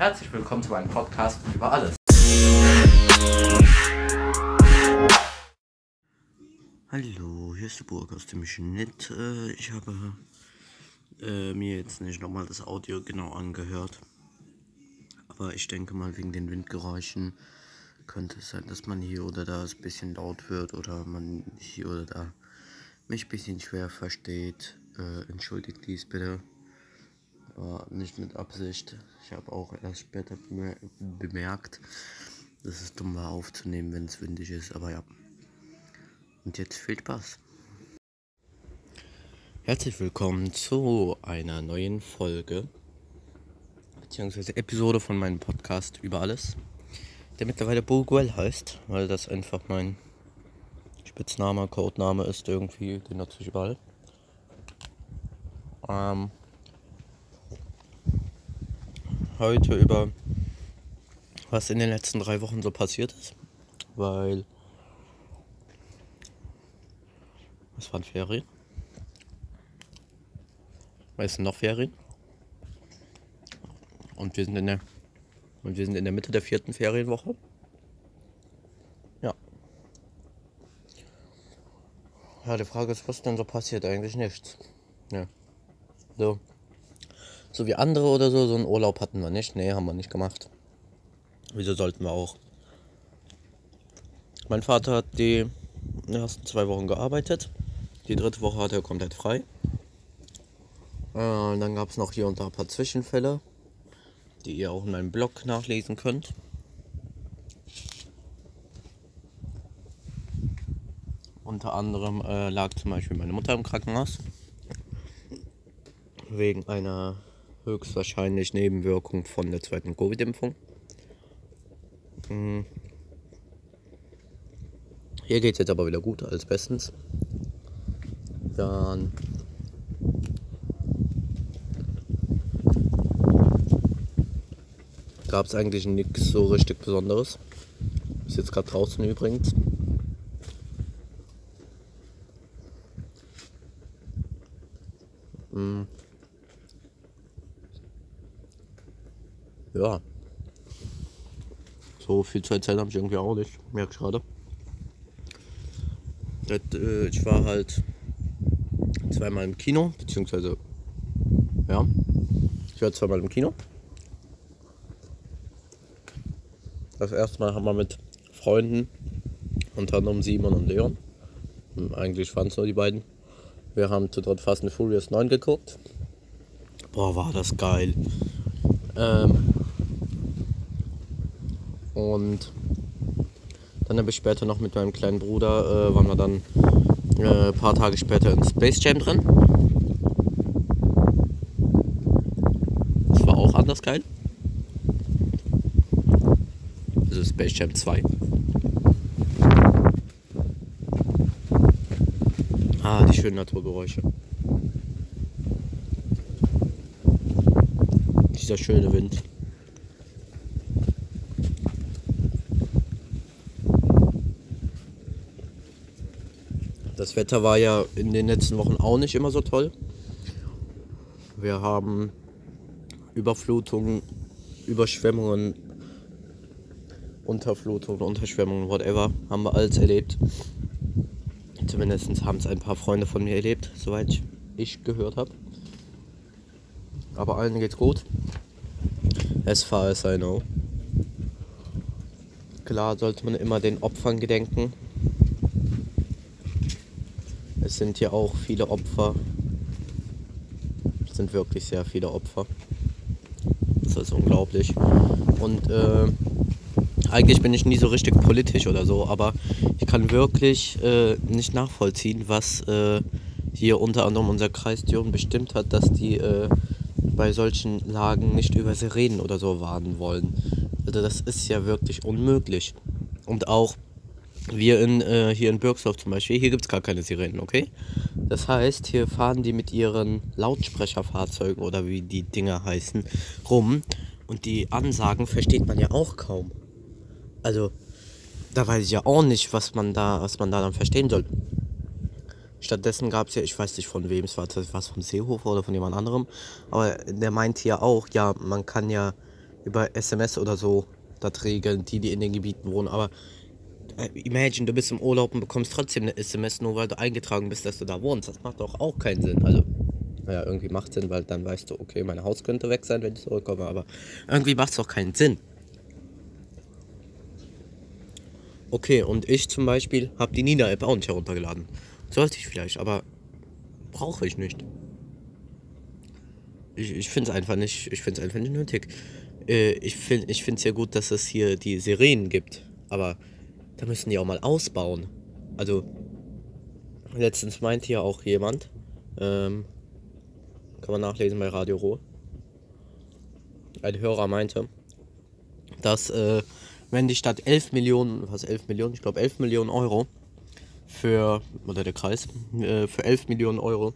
Herzlich willkommen zu meinem Podcast über alles. Hallo, hier ist der Burg aus dem Schnitt. Äh, ich habe äh, mir jetzt nicht nochmal das Audio genau angehört. Aber ich denke mal, wegen den Windgeräuschen könnte es sein, dass man hier oder da ein bisschen laut wird oder man hier oder da mich ein bisschen schwer versteht. Äh, entschuldigt dies bitte. War nicht mit Absicht. Ich habe auch erst später bemerkt, dass es dumm war aufzunehmen, wenn es windig ist. Aber ja. Und jetzt viel Spaß. Herzlich willkommen zu einer neuen Folge beziehungsweise Episode von meinem Podcast über alles, der mittlerweile Burguel heißt, weil das einfach mein Spitzname, Codename ist irgendwie, den nutze ich überall. Ähm, heute über was in den letzten drei Wochen so passiert ist, weil Es waren Ferien. Es sind noch Ferien. Und wir sind in der und wir sind in der Mitte der vierten Ferienwoche. Ja. Ja, die Frage ist, was denn so passiert? Eigentlich nichts. Ja. So. So wie andere oder so, so einen Urlaub hatten wir nicht. Nee, haben wir nicht gemacht. Wieso sollten wir auch? Mein Vater hat die ersten zwei Wochen gearbeitet. Die dritte Woche hatte er komplett frei. Äh, dann gab es noch hier und da ein paar Zwischenfälle, die ihr auch in meinem Blog nachlesen könnt. Unter anderem äh, lag zum Beispiel meine Mutter im Krankenhaus. Wegen einer höchstwahrscheinlich Nebenwirkung von der zweiten Covid-Impfung. Hm. Hier geht es jetzt aber wieder gut, alles bestens. Dann gab es eigentlich nichts so richtig Besonderes. Ist jetzt gerade draußen übrigens. Hm. Ja. Viel Zeit habe ich irgendwie auch nicht. Merke ich gerade. Äh, ich war halt zweimal im Kino, beziehungsweise, ja, ich war zweimal im Kino. Das erste Mal haben wir mit Freunden, unter anderem Simon und Leon, hm, eigentlich waren es nur die beiden, wir haben zu dritt Fast and Furious 9 geguckt. Boah, war das geil. Ähm, und dann habe ich später noch mit meinem kleinen Bruder, äh, waren wir dann äh, ein paar Tage später in Space Jam drin. Das war auch anders geil. Also Space Jam 2. Ah, die schönen Naturgeräusche. Dieser schöne Wind. Das Wetter war ja in den letzten Wochen auch nicht immer so toll. Wir haben Überflutungen, Überschwemmungen, Unterflutungen, Unterschwemmungen, whatever, haben wir alles erlebt. Zumindest haben es ein paar Freunde von mir erlebt, soweit ich gehört habe. Aber allen geht's gut. As far as I know. Klar sollte man immer den Opfern gedenken, sind hier auch viele Opfer. Es sind wirklich sehr viele Opfer. Das ist unglaublich. Und äh, eigentlich bin ich nie so richtig politisch oder so, aber ich kann wirklich äh, nicht nachvollziehen, was äh, hier unter anderem unser Kreis Düren bestimmt hat, dass die äh, bei solchen Lagen nicht über Sirenen oder so warnen wollen. Also das ist ja wirklich unmöglich. Und auch wir in, äh, hier in Birksdorf zum Beispiel, hier gibt es gar keine Sirenen, okay? Das heißt, hier fahren die mit ihren Lautsprecherfahrzeugen oder wie die Dinger heißen, rum. Und die Ansagen versteht man ja auch kaum. Also, da weiß ich ja auch nicht, was man da, was man da dann verstehen soll. Stattdessen gab es ja, ich weiß nicht von wem es war, war vom Seehofer oder von jemand anderem, aber der meinte ja auch, ja, man kann ja über SMS oder so das regeln, die, die in den Gebieten wohnen. Aber imagine, du bist im Urlaub und bekommst trotzdem eine SMS, nur weil du eingetragen bist, dass du da wohnst. Das macht doch auch keinen Sinn. Also, naja, irgendwie macht Sinn, weil dann weißt du, okay, mein Haus könnte weg sein, wenn ich zurückkomme, aber irgendwie macht es doch keinen Sinn. Okay, und ich zum Beispiel habe die Nina-App auch nicht heruntergeladen. Sollte ich vielleicht, aber brauche ich nicht. Ich, ich finde es einfach nicht, ich finde einfach nicht nötig. Äh, ich finde ich es ja gut, dass es hier die Sirenen gibt, aber da müssen die auch mal ausbauen. Also, letztens meinte ja auch jemand, ähm, kann man nachlesen bei Radio Ruhr, ein Hörer meinte, dass äh, wenn die Stadt 11 Millionen, was 11 Millionen, ich glaube 11 Millionen Euro für, oder der Kreis, äh, für 11 Millionen Euro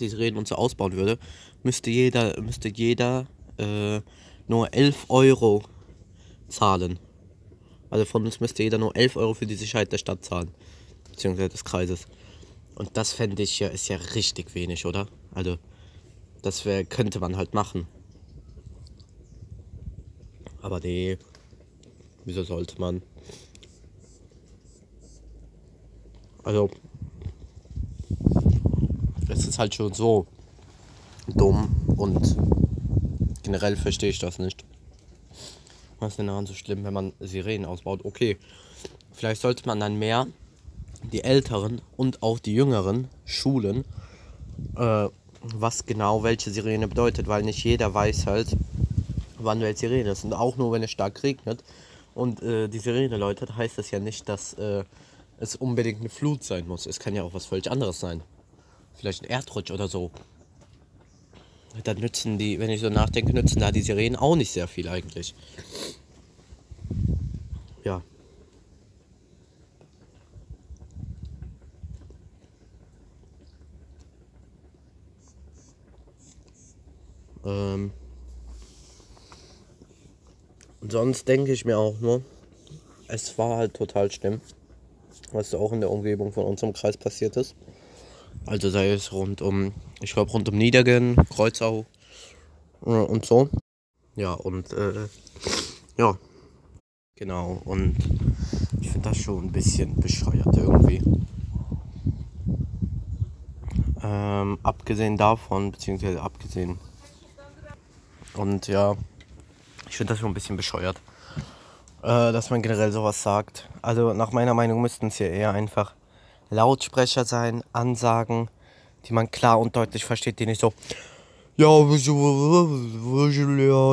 diese Reden und so ausbauen würde, müsste jeder, müsste jeder äh, nur 11 Euro zahlen. Also von uns müsste jeder nur 11 Euro für die Sicherheit der Stadt zahlen, beziehungsweise des Kreises. Und das fände ich ja, ist ja richtig wenig, oder? Also, das wär, könnte man halt machen. Aber nee, wieso sollte man? Also, es ist halt schon so dumm und generell verstehe ich das nicht. Was ist denn daran so schlimm, wenn man Sirenen ausbaut? Okay, vielleicht sollte man dann mehr die Älteren und auch die Jüngeren schulen, äh, was genau welche Sirene bedeutet, weil nicht jeder weiß halt, wann welche Sirene ist. Und auch nur wenn es stark regnet und äh, die Sirene läutet, heißt das ja nicht, dass äh, es unbedingt eine Flut sein muss. Es kann ja auch was völlig anderes sein. Vielleicht ein Erdrutsch oder so. Dann nützen die, wenn ich so nachdenke, nützen da die Sirenen auch nicht sehr viel eigentlich. Ja. Ähm. Und sonst denke ich mir auch nur, es war halt total schlimm was auch in der Umgebung von unserem Kreis passiert ist. Also sei es rund um, ich glaube rund um Niedergen, Kreuzau äh, und so. Ja, und äh, ja, genau. Und ich finde das schon ein bisschen bescheuert irgendwie. Ähm, abgesehen davon, beziehungsweise abgesehen. Und ja, ich finde das schon ein bisschen bescheuert äh, dass man generell sowas sagt. Also nach meiner Meinung müssten es ja eher einfach Lautsprecher sein, Ansagen, die man klar und deutlich versteht, die nicht so ja,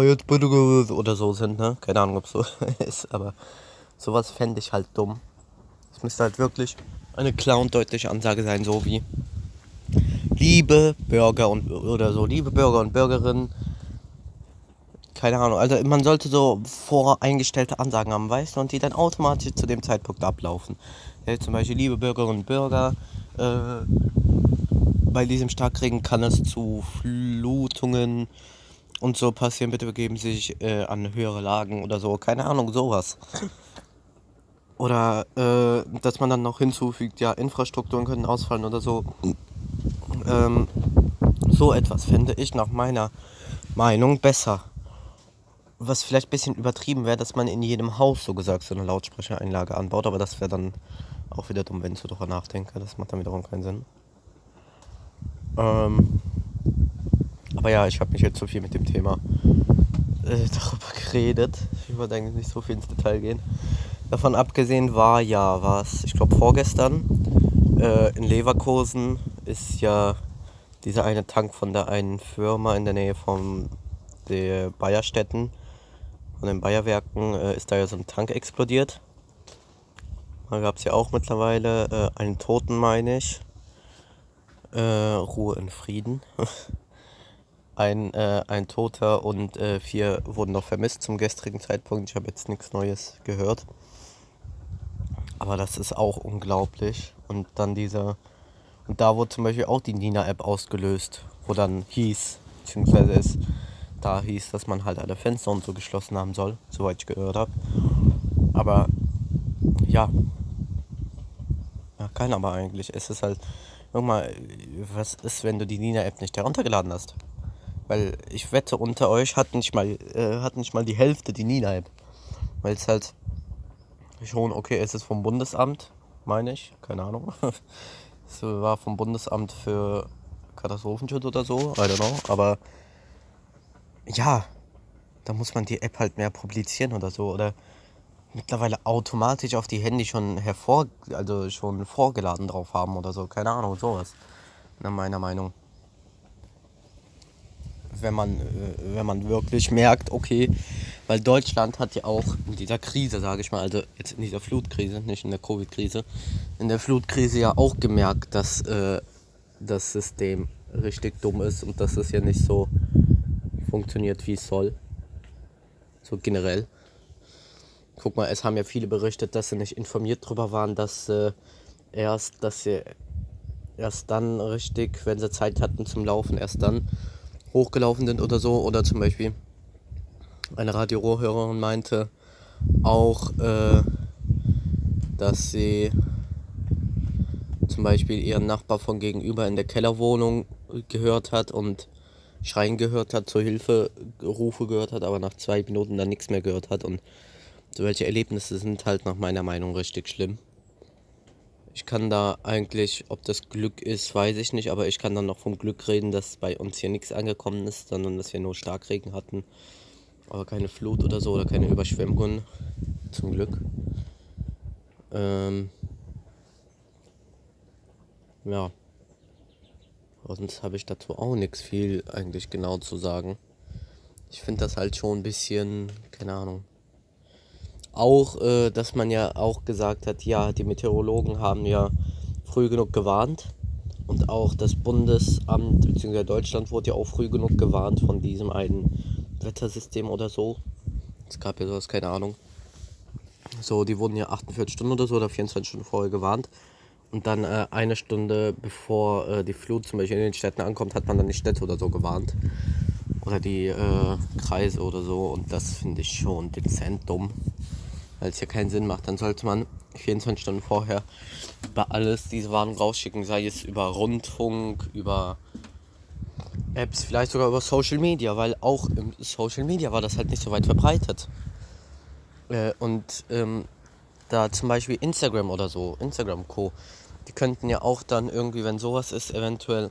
jetzt bitte oder so sind, ne? Keine Ahnung, ob es so ist, aber sowas fände ich halt dumm. Es müsste halt wirklich eine klar und deutliche Ansage sein, so wie liebe Bürger und oder so, liebe Bürger und Bürgerinnen, keine Ahnung. Also man sollte so voreingestellte Ansagen haben, weißt du, und die dann automatisch zu dem Zeitpunkt ablaufen. Ja, zum Beispiel, liebe Bürgerinnen und Bürger, äh, bei diesem Starkregen kann es zu Flutungen und so passieren. Bitte begeben Sie sich äh, an höhere Lagen oder so. Keine Ahnung, sowas. Oder äh, dass man dann noch hinzufügt, ja, Infrastrukturen können ausfallen oder so. Ähm, so etwas fände ich nach meiner Meinung besser was vielleicht ein bisschen übertrieben wäre, dass man in jedem Haus so gesagt so eine Lautsprechereinlage anbaut, aber das wäre dann auch wieder dumm, wenn ich so drüber nachdenke. Das macht dann wiederum keinen Sinn. Ähm, aber ja, ich habe mich jetzt so viel mit dem Thema äh, darüber geredet. Ich wollte eigentlich nicht so viel ins Detail gehen. Davon abgesehen war ja was, ich glaube vorgestern äh, in Leverkusen ist ja dieser eine Tank von der einen Firma in der Nähe von der Bayerstätten von den Bayerwerken äh, ist da ja so ein Tank explodiert. Da gab es ja auch mittlerweile äh, einen Toten, meine ich. Äh, Ruhe in Frieden. ein, äh, ein Toter und äh, vier wurden noch vermisst zum gestrigen Zeitpunkt. Ich habe jetzt nichts Neues gehört. Aber das ist auch unglaublich. Und dann dieser. Und da wurde zum Beispiel auch die Nina-App ausgelöst, wo dann hieß, beziehungsweise ist da hieß, dass man halt alle Fenster und so geschlossen haben soll, soweit ich gehört habe. Aber ja. Ja, kein aber eigentlich. Es ist halt, mal, was ist, wenn du die Nina-App nicht heruntergeladen hast? Weil ich wette, unter euch hat nicht mal, äh, hat nicht mal die Hälfte die NINA-App. Weil es halt schon, okay, es ist vom Bundesamt, meine ich, keine Ahnung. es war vom Bundesamt für Katastrophenschutz oder so, I don't know. Aber ja, da muss man die App halt mehr publizieren oder so. Oder mittlerweile automatisch auf die Handy schon hervor, also schon vorgeladen drauf haben oder so. Keine Ahnung, sowas. Nach meiner Meinung. Wenn man, äh, wenn man wirklich merkt, okay, weil Deutschland hat ja auch in dieser Krise, sage ich mal, also jetzt in dieser Flutkrise, nicht in der Covid-Krise, in der Flutkrise ja auch gemerkt, dass äh, das System richtig dumm ist und dass es ja nicht so funktioniert, wie es soll. So generell. Guck mal, es haben ja viele berichtet, dass sie nicht informiert darüber waren, dass äh, erst, dass sie erst dann richtig, wenn sie Zeit hatten zum Laufen, erst dann hochgelaufen sind oder so. Oder zum Beispiel eine Radio-Rohhörerin meinte auch, äh, dass sie zum Beispiel ihren Nachbar von gegenüber in der Kellerwohnung gehört hat und Schreien gehört hat, zur Hilfe Rufe gehört hat, aber nach zwei Minuten dann nichts mehr gehört hat und solche Erlebnisse sind halt nach meiner Meinung richtig schlimm. Ich kann da eigentlich, ob das Glück ist, weiß ich nicht, aber ich kann dann noch vom Glück reden, dass bei uns hier nichts angekommen ist, sondern dass wir nur Starkregen hatten. Aber keine Flut oder so oder keine Überschwemmungen. Zum Glück. Ähm ja. Sonst habe ich dazu auch nichts viel eigentlich genau zu sagen. Ich finde das halt schon ein bisschen, keine Ahnung, auch, äh, dass man ja auch gesagt hat, ja, die Meteorologen haben ja früh genug gewarnt. Und auch das Bundesamt bzw. Deutschland wurde ja auch früh genug gewarnt von diesem einen Wettersystem oder so. Es gab ja sowas, keine Ahnung. So, die wurden ja 48 Stunden oder so oder 24 Stunden vorher gewarnt. Und dann äh, eine Stunde bevor äh, die Flut zum Beispiel in den Städten ankommt, hat man dann die Städte oder so gewarnt. Oder die äh, Kreise oder so. Und das finde ich schon dezent dumm weil es ja keinen Sinn macht. Dann sollte man 24 Stunden vorher über alles diese Warnung rausschicken, sei es über Rundfunk, über Apps, vielleicht sogar über Social Media, weil auch im Social Media war das halt nicht so weit verbreitet. Äh, und ähm, da zum Beispiel Instagram oder so, Instagram Co., die könnten ja auch dann irgendwie, wenn sowas ist, eventuell.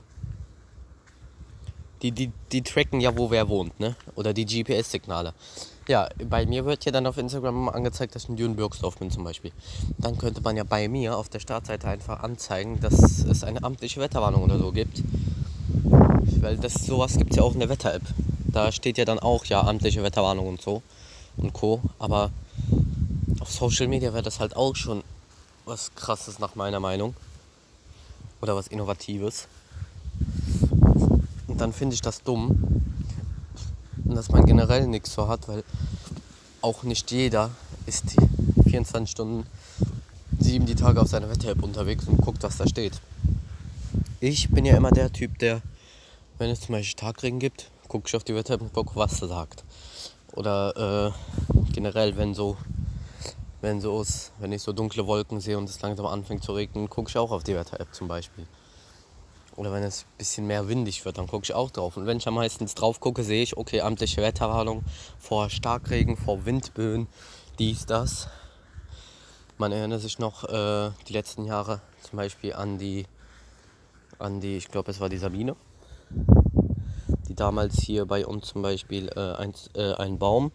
Die, die, die tracken ja, wo wer wohnt, ne? Oder die GPS-Signale. Ja, bei mir wird ja dann auf Instagram angezeigt, dass ich in Dünenbürgsdorf bin zum Beispiel. Dann könnte man ja bei mir auf der Startseite einfach anzeigen, dass es eine amtliche Wetterwarnung oder so gibt. Weil das sowas gibt es ja auch in der Wetter-App. Da steht ja dann auch ja amtliche Wetterwarnung und so und Co. Aber auf Social Media wäre das halt auch schon was krasses nach meiner Meinung. Oder was Innovatives. Und dann finde ich das dumm, und dass man generell nichts so hat, weil auch nicht jeder ist 24 Stunden, sieben die Tage auf seiner Wetter-App unterwegs und guckt, was da steht. Ich bin ja immer der Typ, der, wenn es zum Beispiel Tagregen gibt, gucke ich auf die Wetter-App und gucke, was er sagt. Oder äh, generell, wenn so, wenn so ist, wenn ich so dunkle Wolken sehe und es langsam anfängt zu regnen, gucke ich auch auf die Wetter-App zum Beispiel. Oder wenn es ein bisschen mehr windig wird, dann gucke ich auch drauf. Und wenn ich am meistens drauf gucke, sehe ich, okay, amtliche Wetterwarnung vor Starkregen, vor Windböen, dies, das. Man erinnert sich noch äh, die letzten Jahre zum Beispiel an die, an die, ich glaube, es war die Sabine, die damals hier bei uns zum Beispiel äh, ein, äh, einen Baum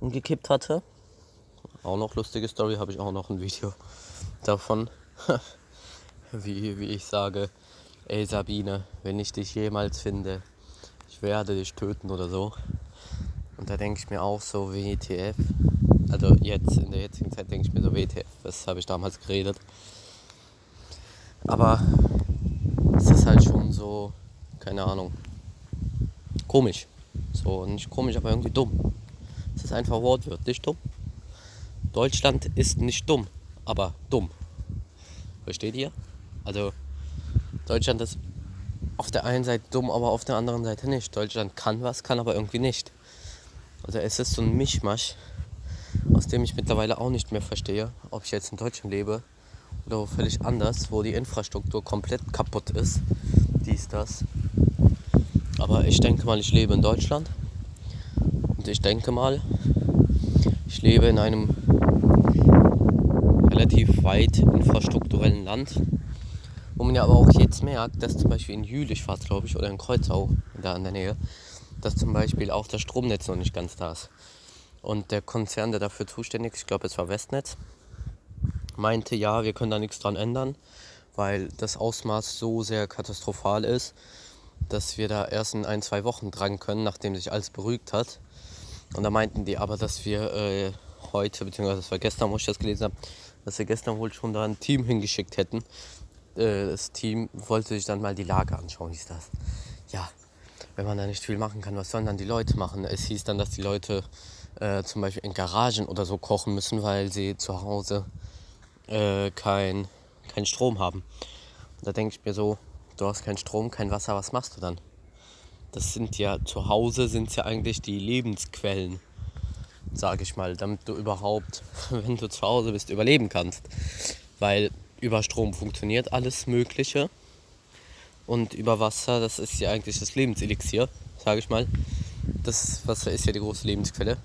umgekippt hatte. Auch noch lustige Story, habe ich auch noch ein Video davon. wie, wie ich sage, ey Sabine, wenn ich dich jemals finde, ich werde dich töten oder so. Und da denke ich mir auch so WTF. Also jetzt, in der jetzigen Zeit denke ich mir so WTF, was habe ich damals geredet. Aber es ist halt schon so, keine Ahnung, komisch. So, nicht komisch, aber irgendwie dumm. Es ist einfach wortwörtlich dumm. Deutschland ist nicht dumm, aber dumm. Versteht ihr? Also Deutschland ist auf der einen Seite dumm, aber auf der anderen Seite nicht. Deutschland kann was, kann aber irgendwie nicht. Also es ist so ein Mischmasch, aus dem ich mittlerweile auch nicht mehr verstehe, ob ich jetzt in Deutschland lebe oder völlig anders, wo die Infrastruktur komplett kaputt ist. Dies, das. Aber ich denke mal, ich lebe in Deutschland. Und ich denke mal, ich lebe in einem relativ weit infrastrukturellen Land. Wo man ja aber auch jetzt merkt, dass zum Beispiel in Jülich war glaube ich, oder in Kreuzau, da in der Nähe, dass zum Beispiel auch das Stromnetz noch nicht ganz da ist. Und der Konzern, der dafür zuständig ist, ich glaube es war Westnetz, meinte, ja, wir können da nichts dran ändern, weil das Ausmaß so sehr katastrophal ist, dass wir da erst in ein, zwei Wochen dran können, nachdem sich alles beruhigt hat. Und da meinten die aber, dass wir äh, heute, beziehungsweise das war gestern, wo ich das gelesen habe, dass wir gestern wohl schon da ein Team hingeschickt hätten. Äh, das Team wollte sich dann mal die Lage anschauen, hieß das. Ja, wenn man da nicht viel machen kann, was sollen dann die Leute machen? Es hieß dann, dass die Leute äh, zum Beispiel in Garagen oder so kochen müssen, weil sie zu Hause äh, kein, kein Strom haben. Und da denke ich mir so, du hast keinen Strom, kein Wasser, was machst du dann? Das sind ja zu Hause sind ja eigentlich die Lebensquellen, sage ich mal, damit du überhaupt, wenn du zu Hause bist, überleben kannst. Weil über Strom funktioniert alles Mögliche und über Wasser, das ist ja eigentlich das Lebenselixier, sage ich mal. Das Wasser ist ja die große Lebensquelle.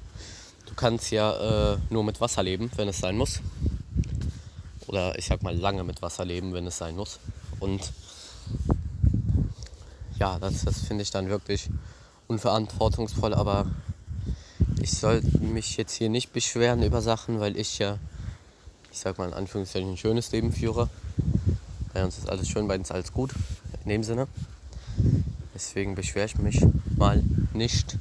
Du kannst ja äh, nur mit Wasser leben, wenn es sein muss. Oder ich sag mal lange mit Wasser leben, wenn es sein muss. Und ja, das, das finde ich dann wirklich unverantwortungsvoll, aber ich sollte mich jetzt hier nicht beschweren über Sachen, weil ich ja, ich sag mal in Anführungszeichen, ein schönes Leben führe. Bei uns ist alles schön, bei uns alles gut, in dem Sinne. Deswegen beschwere ich mich mal nicht.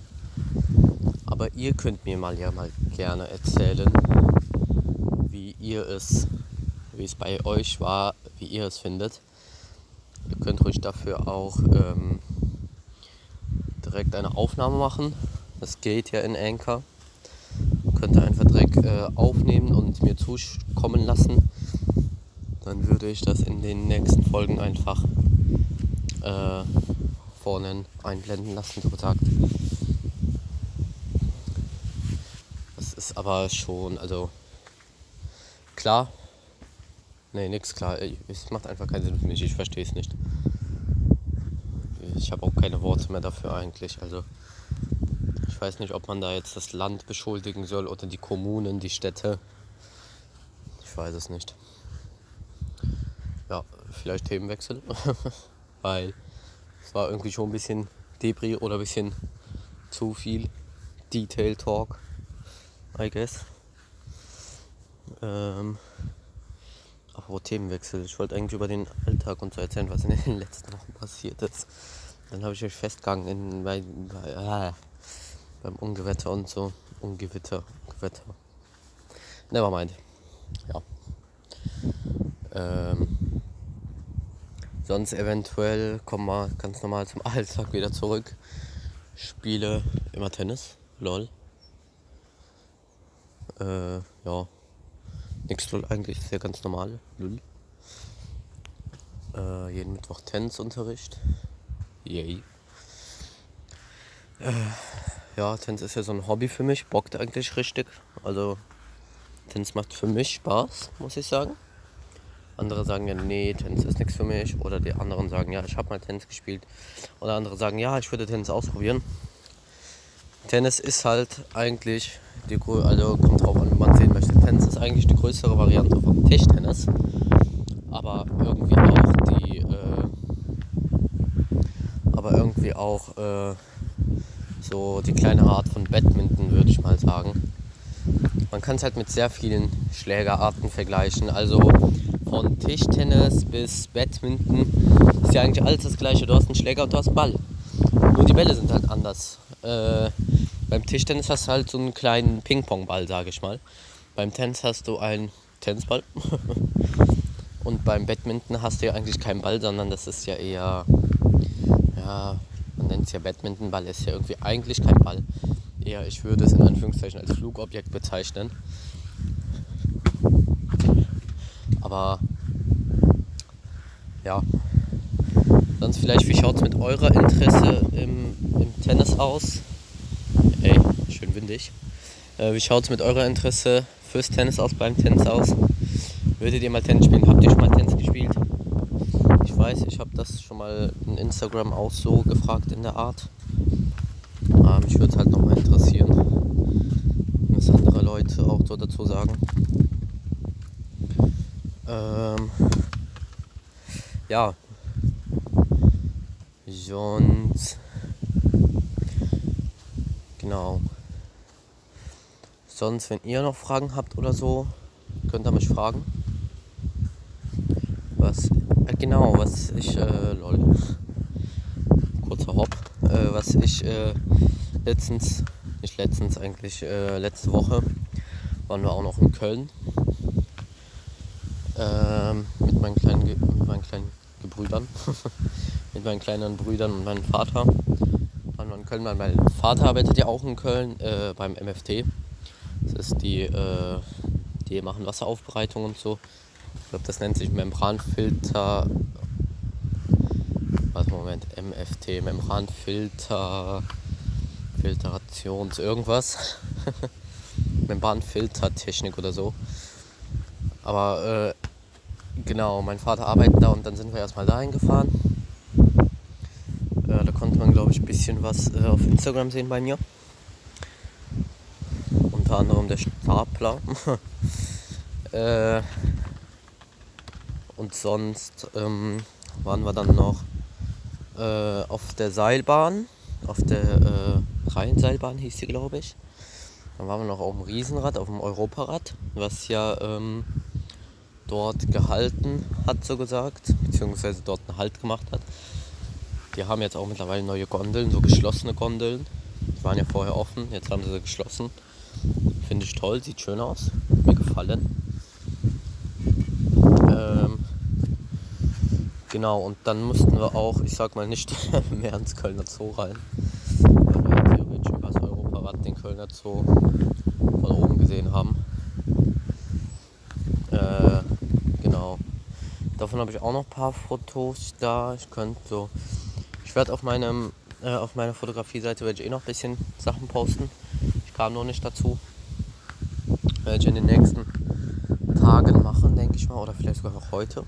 Aber ihr könnt mir mal ja mal gerne erzählen, wie ihr es, wie es bei euch war, wie ihr es findet. Ihr könnt ruhig dafür auch ähm, direkt eine Aufnahme machen. Das geht ja in Anchor. Könnt ihr einfach direkt äh, aufnehmen und mir zukommen lassen. Dann würde ich das in den nächsten Folgen einfach äh, vorne einblenden lassen, so gesagt. Das ist aber schon, also klar, Nee, nix klar. Es macht einfach keinen Sinn für mich. Ich verstehe es nicht. Ich habe auch keine Worte mehr dafür eigentlich. Also ich weiß nicht, ob man da jetzt das Land beschuldigen soll oder die Kommunen, die Städte. Ich weiß es nicht. Ja, vielleicht Themenwechsel. Weil es war irgendwie schon ein bisschen Debris oder ein bisschen zu viel Detail Talk, I guess. Ähm, Apropos Themenwechsel. Ich wollte eigentlich über den Alltag und so erzählen, was in den letzten Wochen passiert ist. Dann habe ich euch festgegangen in, bei, bei, ah, beim Ungewetter und so. Ungewitter, Gewitter. Nevermind. Ja. Ähm, sonst eventuell kommen wir ganz normal zum Alltag wieder zurück. Spiele immer Tennis. Lol. Äh, ja. Nix lol eigentlich, ist ja ganz normal. Lul. Äh, jeden Mittwoch Tänzunterricht. Yay. Äh, ja, Tanz ist ja so ein Hobby für mich, bockt eigentlich richtig. Also Tanz macht für mich Spaß, muss ich sagen. Andere sagen ja, nee, Tennis ist nichts für mich. Oder die anderen sagen, ja, ich habe mal Tennis gespielt. Oder andere sagen, ja, ich würde Tennis ausprobieren. Tennis ist halt eigentlich die also kommt drauf an, wie man sehen möchte. Tennis ist eigentlich die größere Variante von Tischtennis, aber irgendwie auch die, äh, aber irgendwie auch äh, so die kleine Art von Badminton, würde ich mal sagen. Man kann es halt mit sehr vielen Schlägerarten vergleichen. Also von Tischtennis bis Badminton ist ja eigentlich alles das gleiche. Du hast einen Schläger und du hast einen Ball. Nur die Bälle sind halt anders. Äh, beim Tischtennis hast du halt so einen kleinen Ping-Pong-Ball, sage ich mal. Beim Tennis hast du einen Tennisball. Und beim Badminton hast du ja eigentlich keinen Ball, sondern das ist ja eher, ja, man nennt es ja Badmintonball, ist ja irgendwie eigentlich kein Ball. Eher, ich würde es in Anführungszeichen als Flugobjekt bezeichnen. Aber ja, sonst vielleicht, wie schaut es mit eurer Interesse im, im Tennis aus? Ey, schön windig. Äh, wie schaut es mit eurer Interesse fürs Tennis aus, beim Tennis aus? Würdet ihr mal Tennis spielen? Habt ihr schon mal Tennis weiß, ich habe das schon mal in Instagram auch so gefragt in der Art. Aber mich würde es halt nochmal interessieren, was andere Leute auch so dazu sagen. Ähm, ja. Sonst. Genau. Sonst, wenn ihr noch Fragen habt oder so, könnt ihr mich fragen. Genau, was ich, äh, lol, kurzer Hopp, äh, was ich äh, letztens, nicht letztens, eigentlich äh, letzte Woche, waren wir auch noch in Köln. Ähm, mit meinen kleinen, mit meinen kleinen Gebrüdern, mit meinen kleinen Brüdern und meinem Vater. Waren wir in Köln, mein Vater arbeitet ja auch in Köln äh, beim MFT. Das ist die, äh, die machen Wasseraufbereitung und so. Glaube, das nennt sich Membranfilter. Warte Moment, MFT, Membranfilter, Filtrations, irgendwas. Membranfiltertechnik oder so. Aber äh, genau, mein Vater arbeitet da und dann sind wir erstmal dahin gefahren. Äh, da konnte man, glaube ich, ein bisschen was äh, auf Instagram sehen bei mir unter anderem der Stapler. und sonst ähm, waren wir dann noch äh, auf der Seilbahn, auf der äh, Rheinseilbahn hieß sie, glaube ich. Dann waren wir noch auf dem Riesenrad, auf dem Europarad, was ja ähm, dort gehalten hat, so gesagt, beziehungsweise dort einen Halt gemacht hat. Die haben jetzt auch mittlerweile neue Gondeln, so geschlossene Gondeln. Die waren ja vorher offen, jetzt haben sie sie geschlossen. Finde ich toll, sieht schön aus. Mir gefallen. Ähm, genau, und dann mussten wir auch, ich sag mal, nicht mehr ins Kölner Zoo rein. Weil wir theoretisch über das Europarad den Kölner Zoo von oben gesehen haben. Äh, genau. Davon habe ich auch noch ein paar Fotos da. Ich könnte so. Ich werde auf meinem äh, auf meiner Fotografie-Seite werde ich eh noch ein bisschen Sachen posten. Ich kam noch nicht dazu werde ich in den nächsten Tagen machen, denke ich mal, oder vielleicht sogar noch heute.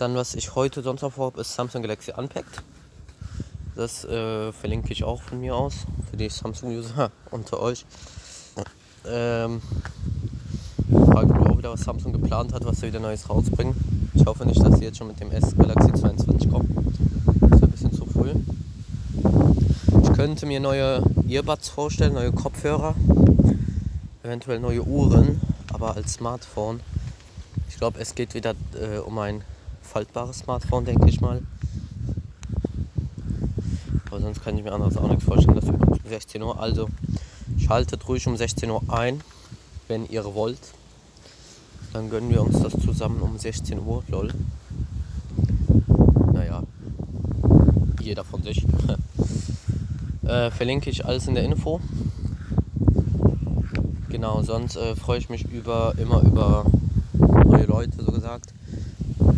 Dann, was ich heute sonst noch vorhabe, ist Samsung Galaxy Unpacked. Das äh, verlinke ich auch von mir aus, für die Samsung-User unter euch. Ähm, frage mich auch wieder, was Samsung geplant hat, was sie wieder Neues rausbringen. Ich hoffe nicht, dass sie jetzt schon mit dem S Galaxy 22 kommen. Das ist ein bisschen zu früh. Ich könnte mir neue Earbuds vorstellen, neue Kopfhörer eventuell neue Uhren, aber als Smartphone. Ich glaube, es geht wieder äh, um ein faltbares Smartphone, denke ich mal. Aber sonst kann ich mir anderes auch nichts vorstellen. Das ist um 16 Uhr. Also schaltet ruhig um 16 Uhr ein, wenn ihr wollt. Dann gönnen wir uns das zusammen um 16 Uhr. Lol. Naja, jeder von sich. äh, verlinke ich alles in der Info. Genau, sonst äh, freue ich mich über, immer über neue Leute, so gesagt.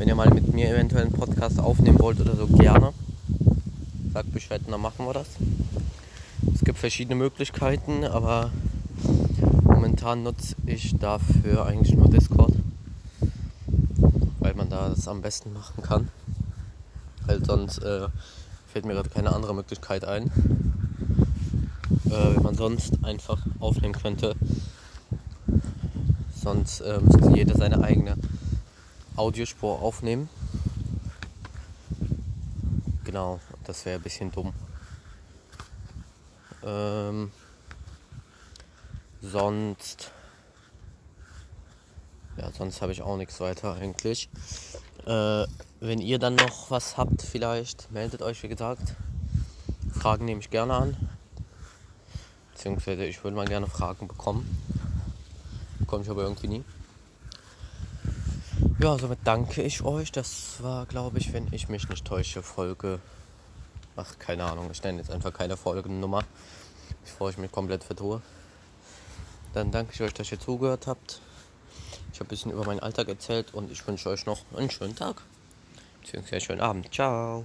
Wenn ihr mal mit mir eventuell einen Podcast aufnehmen wollt oder so, gerne. Sagt Bescheid und dann machen wir das. Es gibt verschiedene Möglichkeiten, aber momentan nutze ich dafür eigentlich nur Discord. Weil man da das am besten machen kann. Weil sonst äh, fällt mir gerade keine andere Möglichkeit ein. Äh, wenn man sonst einfach aufnehmen könnte, Sonst äh, müsste jeder seine eigene Audiospur aufnehmen. Genau, das wäre ein bisschen dumm. Ähm, sonst. Ja, sonst habe ich auch nichts weiter eigentlich. Äh, wenn ihr dann noch was habt, vielleicht meldet euch, wie gesagt. Fragen nehme ich gerne an. Beziehungsweise ich würde mal gerne Fragen bekommen komme ich aber irgendwie nie. Ja, somit danke ich euch. Das war, glaube ich, wenn ich mich nicht täusche, Folge. Ach, keine Ahnung. Ich nenne jetzt einfach keine Folgennummer, bevor ich mich komplett vertue. Dann danke ich euch, dass ihr zugehört habt. Ich habe ein bisschen über meinen Alltag erzählt und ich wünsche euch noch einen schönen Tag. Beziehungsweise einen schönen Abend. Ciao.